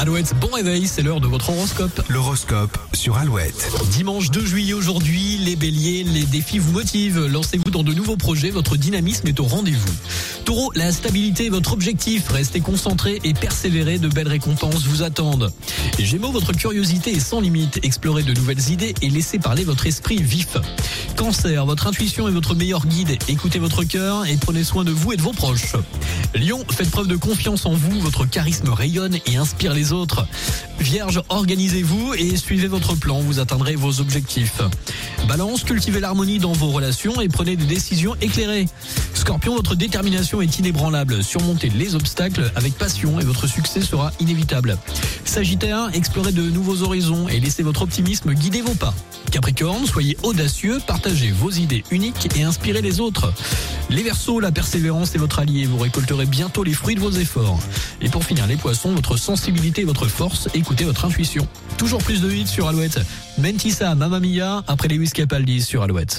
Alouette, bon réveil, c'est l'heure de votre horoscope. L'horoscope sur Alouette. Dimanche 2 juillet aujourd'hui, les béliers, les défis vous motivent. Lancez-vous dans de nouveaux projets, votre dynamisme est au rendez-vous. Taureau, la stabilité est votre objectif. Restez concentré et persévérez, de belles récompenses vous attendent. Gémeaux, votre curiosité est sans limite. Explorez de nouvelles idées et laissez parler votre esprit vif. Cancer, votre intuition est votre meilleur guide. Écoutez votre cœur et prenez soin de vous et de vos proches. Lion, faites preuve de confiance en vous, votre charisme rayonne et inspire les autres. Vierge, organisez-vous et suivez votre plan, vous atteindrez vos objectifs. Balance, cultivez l'harmonie dans vos relations et prenez des décisions éclairées. Scorpion, votre détermination est inébranlable. Surmontez les obstacles avec passion et votre succès sera inévitable. Sagittaire, explorez de nouveaux horizons et laissez votre optimisme guider vos pas. Capricorne, soyez audacieux, partagez vos idées uniques et inspirez les autres. Les Verseaux, la persévérance est votre allié, vous récolterez bientôt les fruits de vos efforts. Et pour finir, les Poissons, votre sensibilité votre force, écoutez votre intuition. Toujours plus de hits sur Alouette. Mentissa, Mamma Mia, après les Capaldi sur Alouette.